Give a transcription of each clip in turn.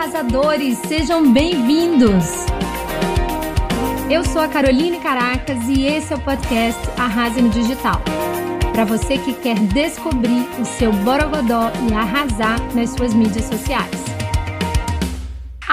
arrasadores! Sejam bem-vindos! Eu sou a Caroline Caracas e esse é o podcast Arrase no Digital. Para você que quer descobrir o seu borogodó e arrasar nas suas mídias sociais.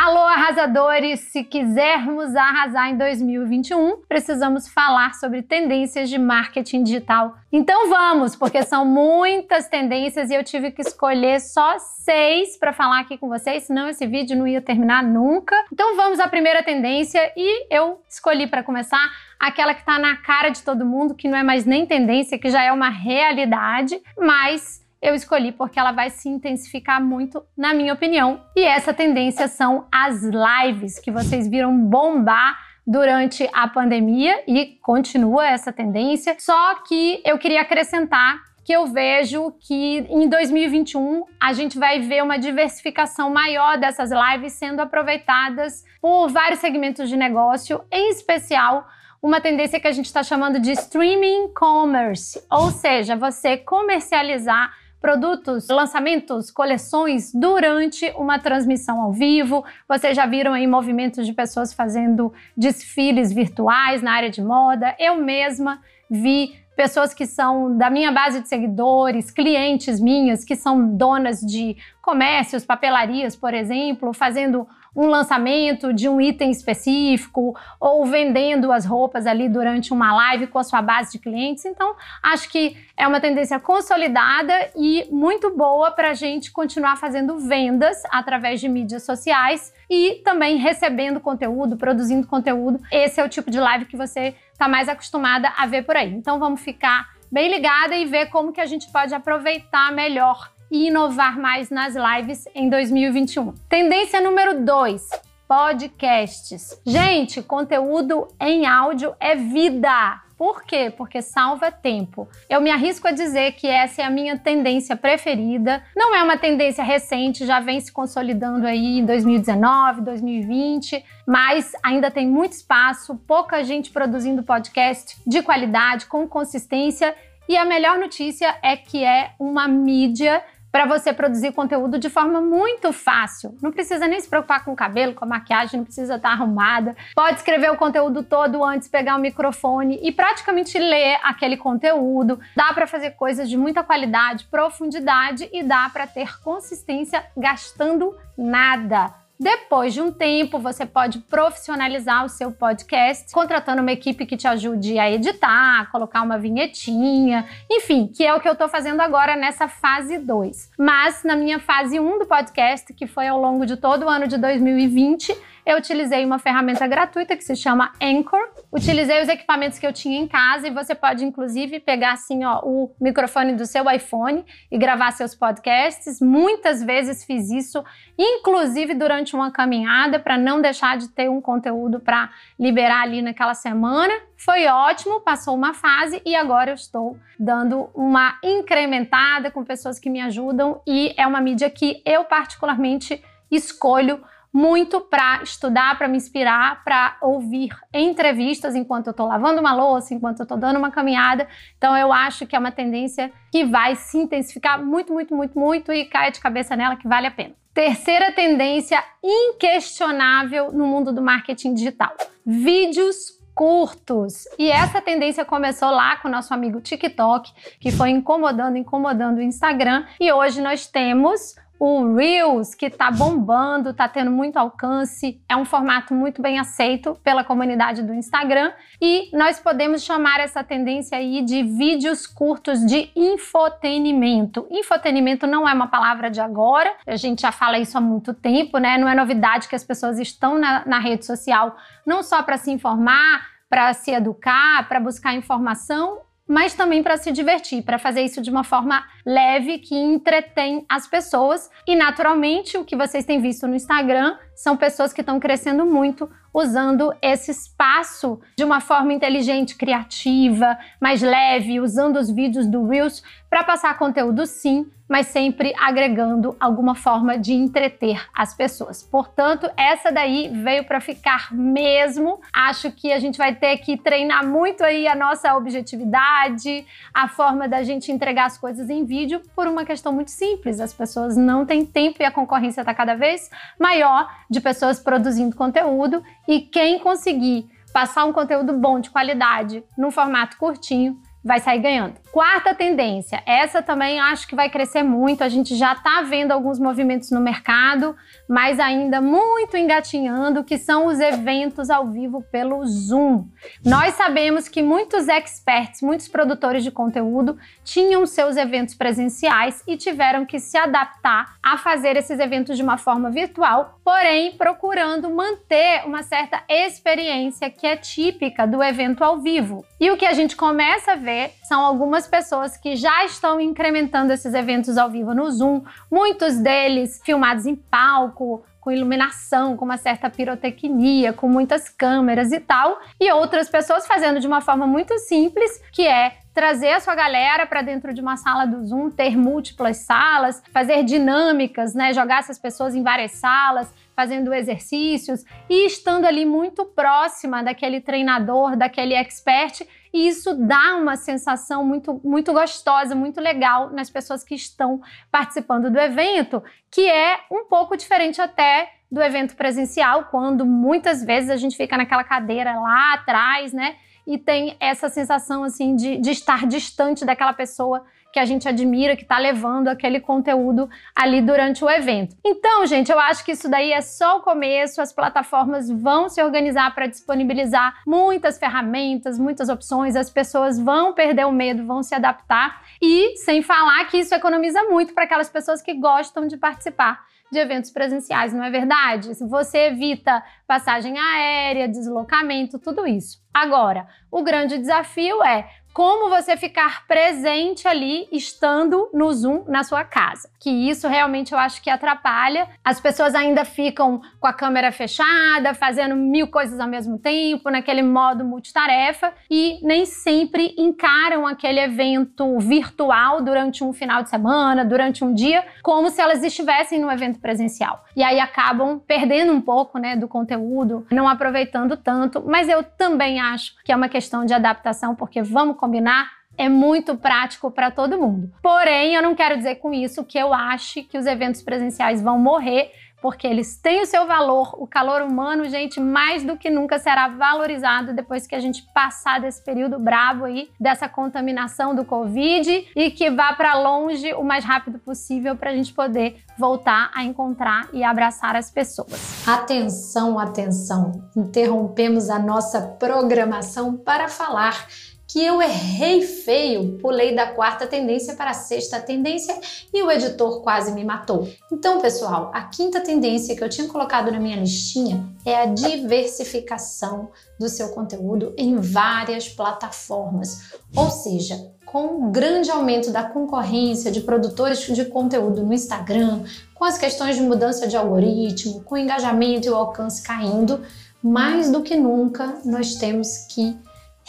Alô, arrasadores! Se quisermos arrasar em 2021, precisamos falar sobre tendências de marketing digital. Então vamos, porque são muitas tendências e eu tive que escolher só seis para falar aqui com vocês, senão esse vídeo não ia terminar nunca. Então vamos à primeira tendência e eu escolhi para começar aquela que está na cara de todo mundo, que não é mais nem tendência, que já é uma realidade, mas eu escolhi porque ela vai se intensificar muito, na minha opinião. E essa tendência são as lives que vocês viram bombar durante a pandemia e continua essa tendência. Só que eu queria acrescentar que eu vejo que em 2021 a gente vai ver uma diversificação maior dessas lives sendo aproveitadas por vários segmentos de negócio, em especial uma tendência que a gente está chamando de streaming commerce, ou seja, você comercializar produtos, lançamentos, coleções durante uma transmissão ao vivo. Vocês já viram aí movimentos de pessoas fazendo desfiles virtuais na área de moda. Eu mesma vi pessoas que são da minha base de seguidores, clientes minhas que são donas de comércios, papelarias, por exemplo, fazendo um lançamento de um item específico ou vendendo as roupas ali durante uma live com a sua base de clientes. Então, acho que é uma tendência consolidada e muito boa para a gente continuar fazendo vendas através de mídias sociais e também recebendo conteúdo, produzindo conteúdo. Esse é o tipo de live que você está mais acostumada a ver por aí. Então, vamos ficar bem ligada e ver como que a gente pode aproveitar melhor e inovar mais nas lives em 2021. Tendência número 2: podcasts. Gente, conteúdo em áudio é vida. Por quê? Porque salva tempo. Eu me arrisco a dizer que essa é a minha tendência preferida. Não é uma tendência recente, já vem se consolidando aí em 2019, 2020, mas ainda tem muito espaço, pouca gente produzindo podcast de qualidade, com consistência. E a melhor notícia é que é uma mídia para você produzir conteúdo de forma muito fácil. Não precisa nem se preocupar com o cabelo, com a maquiagem, não precisa estar arrumada. Pode escrever o conteúdo todo antes, pegar o microfone e praticamente ler aquele conteúdo. Dá para fazer coisas de muita qualidade, profundidade e dá para ter consistência gastando nada. Depois de um tempo, você pode profissionalizar o seu podcast, contratando uma equipe que te ajude a editar, colocar uma vinhetinha, enfim, que é o que eu estou fazendo agora nessa fase 2. Mas na minha fase 1 um do podcast, que foi ao longo de todo o ano de 2020, eu utilizei uma ferramenta gratuita que se chama Anchor. Utilizei os equipamentos que eu tinha em casa e você pode inclusive pegar assim, ó, o microfone do seu iPhone e gravar seus podcasts. Muitas vezes fiz isso, inclusive durante uma caminhada para não deixar de ter um conteúdo para liberar ali naquela semana. Foi ótimo, passou uma fase e agora eu estou dando uma incrementada com pessoas que me ajudam e é uma mídia que eu particularmente escolho muito para estudar, para me inspirar, para ouvir entrevistas enquanto eu estou lavando uma louça, enquanto eu estou dando uma caminhada. Então eu acho que é uma tendência que vai se intensificar muito, muito, muito, muito e cai de cabeça nela que vale a pena. Terceira tendência inquestionável no mundo do marketing digital: vídeos curtos. E essa tendência começou lá com o nosso amigo TikTok, que foi incomodando, incomodando o Instagram, e hoje nós temos o Reels, que está bombando, está tendo muito alcance, é um formato muito bem aceito pela comunidade do Instagram e nós podemos chamar essa tendência aí de vídeos curtos de infotenimento. Infotenimento não é uma palavra de agora, a gente já fala isso há muito tempo, né? Não é novidade que as pessoas estão na, na rede social não só para se informar, para se educar, para buscar informação mas também para se divertir, para fazer isso de uma forma leve que entretém as pessoas. E naturalmente, o que vocês têm visto no Instagram são pessoas que estão crescendo muito usando esse espaço de uma forma inteligente, criativa, mais leve, usando os vídeos do Reels para passar conteúdo sim, mas sempre agregando alguma forma de entreter as pessoas. Portanto, essa daí veio para ficar mesmo. Acho que a gente vai ter que treinar muito aí a nossa objetividade, a forma da gente entregar as coisas em vídeo por uma questão muito simples. As pessoas não têm tempo e a concorrência está cada vez maior de pessoas produzindo conteúdo e quem conseguir passar um conteúdo bom de qualidade num formato curtinho vai sair ganhando. Quarta tendência, essa também acho que vai crescer muito. A gente já está vendo alguns movimentos no mercado, mas ainda muito engatinhando, que são os eventos ao vivo pelo Zoom. Nós sabemos que muitos experts, muitos produtores de conteúdo tinham seus eventos presenciais e tiveram que se adaptar a fazer esses eventos de uma forma virtual, porém procurando manter uma certa experiência que é típica do evento ao vivo. E o que a gente começa a ver são algumas pessoas que já estão incrementando esses eventos ao vivo no Zoom, muitos deles filmados em palco, com iluminação, com uma certa pirotecnia, com muitas câmeras e tal, e outras pessoas fazendo de uma forma muito simples, que é trazer a sua galera para dentro de uma sala do Zoom, ter múltiplas salas, fazer dinâmicas, né, jogar essas pessoas em várias salas, fazendo exercícios e estando ali muito próxima daquele treinador, daquele expert e isso dá uma sensação muito, muito gostosa, muito legal nas pessoas que estão participando do evento, que é um pouco diferente até do evento presencial, quando muitas vezes a gente fica naquela cadeira lá atrás, né? E tem essa sensação assim de, de estar distante daquela pessoa que a gente admira, que está levando aquele conteúdo ali durante o evento. Então, gente, eu acho que isso daí é só o começo, as plataformas vão se organizar para disponibilizar muitas ferramentas, muitas opções, as pessoas vão perder o medo, vão se adaptar e sem falar que isso economiza muito para aquelas pessoas que gostam de participar de eventos presenciais, não é verdade? Você evita passagem aérea, deslocamento, tudo isso. Agora, o grande desafio é como você ficar presente ali estando no Zoom na sua casa. Que isso realmente eu acho que atrapalha. As pessoas ainda ficam com a câmera fechada, fazendo mil coisas ao mesmo tempo, naquele modo multitarefa e nem sempre encaram aquele evento virtual durante um final de semana, durante um dia, como se elas estivessem no evento presencial. E aí acabam perdendo um pouco, né, do conteúdo, não aproveitando tanto, mas eu também acho que é uma questão de adaptação, porque vamos combinar, é muito prático para todo mundo. Porém, eu não quero dizer com isso que eu ache que os eventos presenciais vão morrer, porque eles têm o seu valor. O calor humano, gente, mais do que nunca será valorizado depois que a gente passar desse período bravo aí, dessa contaminação do Covid e que vá para longe o mais rápido possível para a gente poder voltar a encontrar e abraçar as pessoas. Atenção, atenção! Interrompemos a nossa programação para falar que eu errei feio, pulei da quarta tendência para a sexta tendência e o editor quase me matou. Então, pessoal, a quinta tendência que eu tinha colocado na minha listinha é a diversificação do seu conteúdo em várias plataformas. Ou seja, com o grande aumento da concorrência de produtores de conteúdo no Instagram, com as questões de mudança de algoritmo, com o engajamento e o alcance caindo, mais do que nunca nós temos que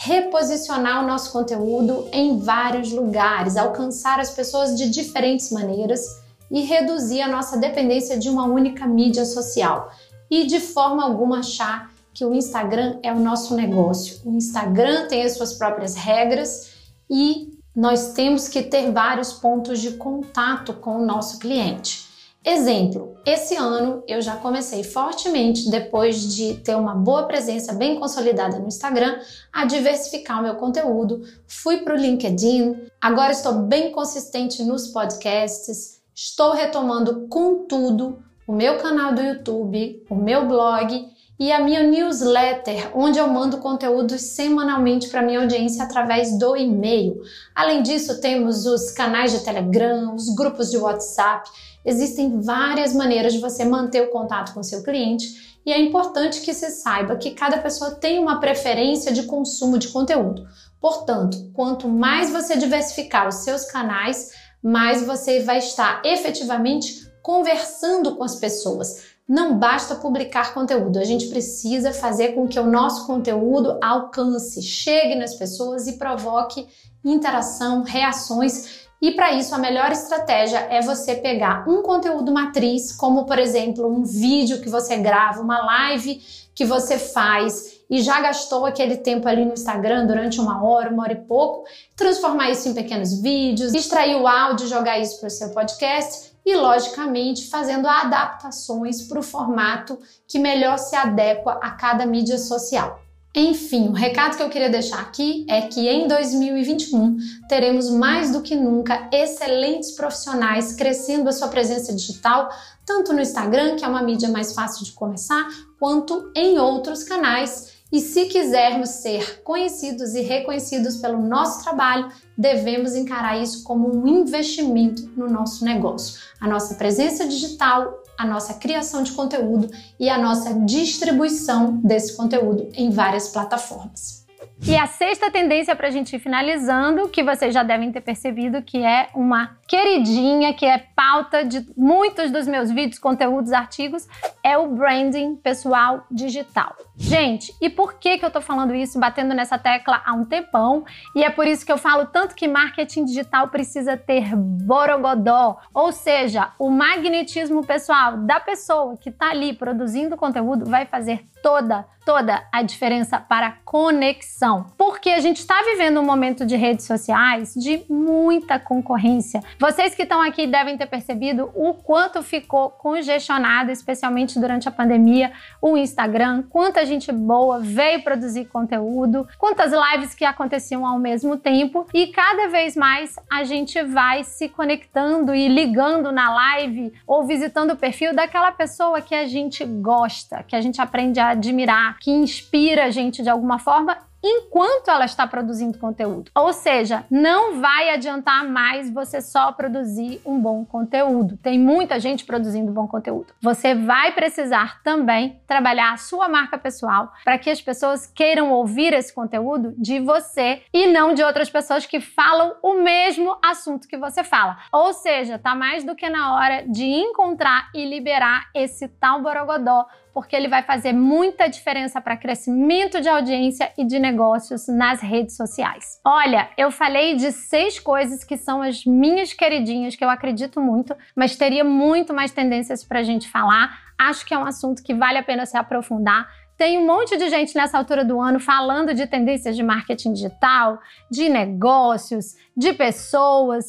reposicionar o nosso conteúdo em vários lugares, alcançar as pessoas de diferentes maneiras e reduzir a nossa dependência de uma única mídia social. E de forma alguma achar que o Instagram é o nosso negócio. O Instagram tem as suas próprias regras e nós temos que ter vários pontos de contato com o nosso cliente. Exemplo, esse ano eu já comecei fortemente, depois de ter uma boa presença bem consolidada no Instagram, a diversificar o meu conteúdo. Fui para o LinkedIn, agora estou bem consistente nos podcasts, estou retomando com tudo o meu canal do YouTube, o meu blog e a minha newsletter, onde eu mando conteúdos semanalmente para minha audiência através do e-mail. Além disso, temos os canais de Telegram, os grupos de WhatsApp Existem várias maneiras de você manter o contato com seu cliente e é importante que se saiba que cada pessoa tem uma preferência de consumo de conteúdo. Portanto, quanto mais você diversificar os seus canais, mais você vai estar efetivamente conversando com as pessoas, não basta publicar conteúdo, a gente precisa fazer com que o nosso conteúdo alcance, chegue nas pessoas e provoque interação, reações. E para isso, a melhor estratégia é você pegar um conteúdo matriz, como por exemplo, um vídeo que você grava, uma live que você faz e já gastou aquele tempo ali no Instagram durante uma hora, uma hora e pouco, transformar isso em pequenos vídeos, extrair o áudio, jogar isso para o seu podcast e, logicamente, fazendo adaptações para o formato que melhor se adequa a cada mídia social. Enfim, o recado que eu queria deixar aqui é que em 2021 teremos mais do que nunca excelentes profissionais crescendo a sua presença digital, tanto no Instagram, que é uma mídia mais fácil de começar, quanto em outros canais e se quisermos ser conhecidos e reconhecidos pelo nosso trabalho, devemos encarar isso como um investimento no nosso negócio. A nossa presença digital, a nossa criação de conteúdo e a nossa distribuição desse conteúdo em várias plataformas. E a sexta tendência para a gente ir finalizando, que vocês já devem ter percebido que é uma queridinha, que é pauta de muitos dos meus vídeos, conteúdos, artigos, é o branding pessoal digital. Gente, e por que, que eu tô falando isso, batendo nessa tecla há um tempão? E é por isso que eu falo tanto que marketing digital precisa ter borogodó, ou seja, o magnetismo pessoal da pessoa que tá ali produzindo conteúdo vai fazer toda, toda a diferença para a conexão. Porque a gente está vivendo um momento de redes sociais de muita concorrência. Vocês que estão aqui devem ter percebido o quanto ficou congestionado, especialmente durante a pandemia, o Instagram, quanta gente boa veio produzir conteúdo, quantas lives que aconteciam ao mesmo tempo e cada vez mais a gente vai se conectando e ligando na live ou visitando o perfil daquela pessoa que a gente gosta, que a gente aprende a admirar, que inspira a gente de alguma forma enquanto ela está produzindo conteúdo. Ou seja, não vai adiantar mais você só produzir um bom conteúdo. Tem muita gente produzindo bom conteúdo. Você vai precisar também trabalhar a sua marca pessoal para que as pessoas queiram ouvir esse conteúdo de você e não de outras pessoas que falam o mesmo assunto que você fala. Ou seja, tá mais do que na hora de encontrar e liberar esse tal borogodó porque ele vai fazer muita diferença para crescimento de audiência e de negócios nas redes sociais. Olha, eu falei de seis coisas que são as minhas queridinhas, que eu acredito muito, mas teria muito mais tendências para a gente falar. Acho que é um assunto que vale a pena se aprofundar. Tem um monte de gente nessa altura do ano falando de tendências de marketing digital, de negócios, de pessoas.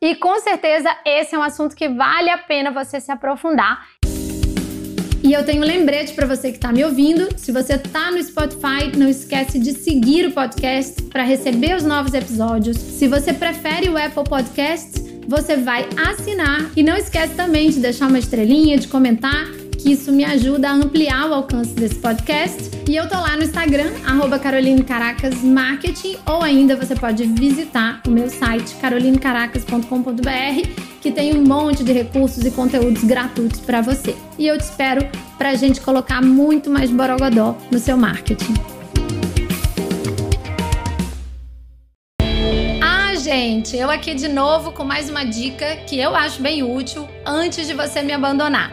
E com certeza esse é um assunto que vale a pena você se aprofundar. E eu tenho um lembrete para você que está me ouvindo. Se você está no Spotify, não esquece de seguir o podcast para receber os novos episódios. Se você prefere o Apple Podcasts, você vai assinar e não esquece também de deixar uma estrelinha, de comentar que isso me ajuda a ampliar o alcance desse podcast. E eu tô lá no Instagram, arroba ou ainda você pode visitar o meu site carolinecaracas.com.br, que tem um monte de recursos e conteúdos gratuitos para você. E eu te espero para a gente colocar muito mais borogodó no seu marketing. Ah, gente, eu aqui de novo com mais uma dica que eu acho bem útil antes de você me abandonar.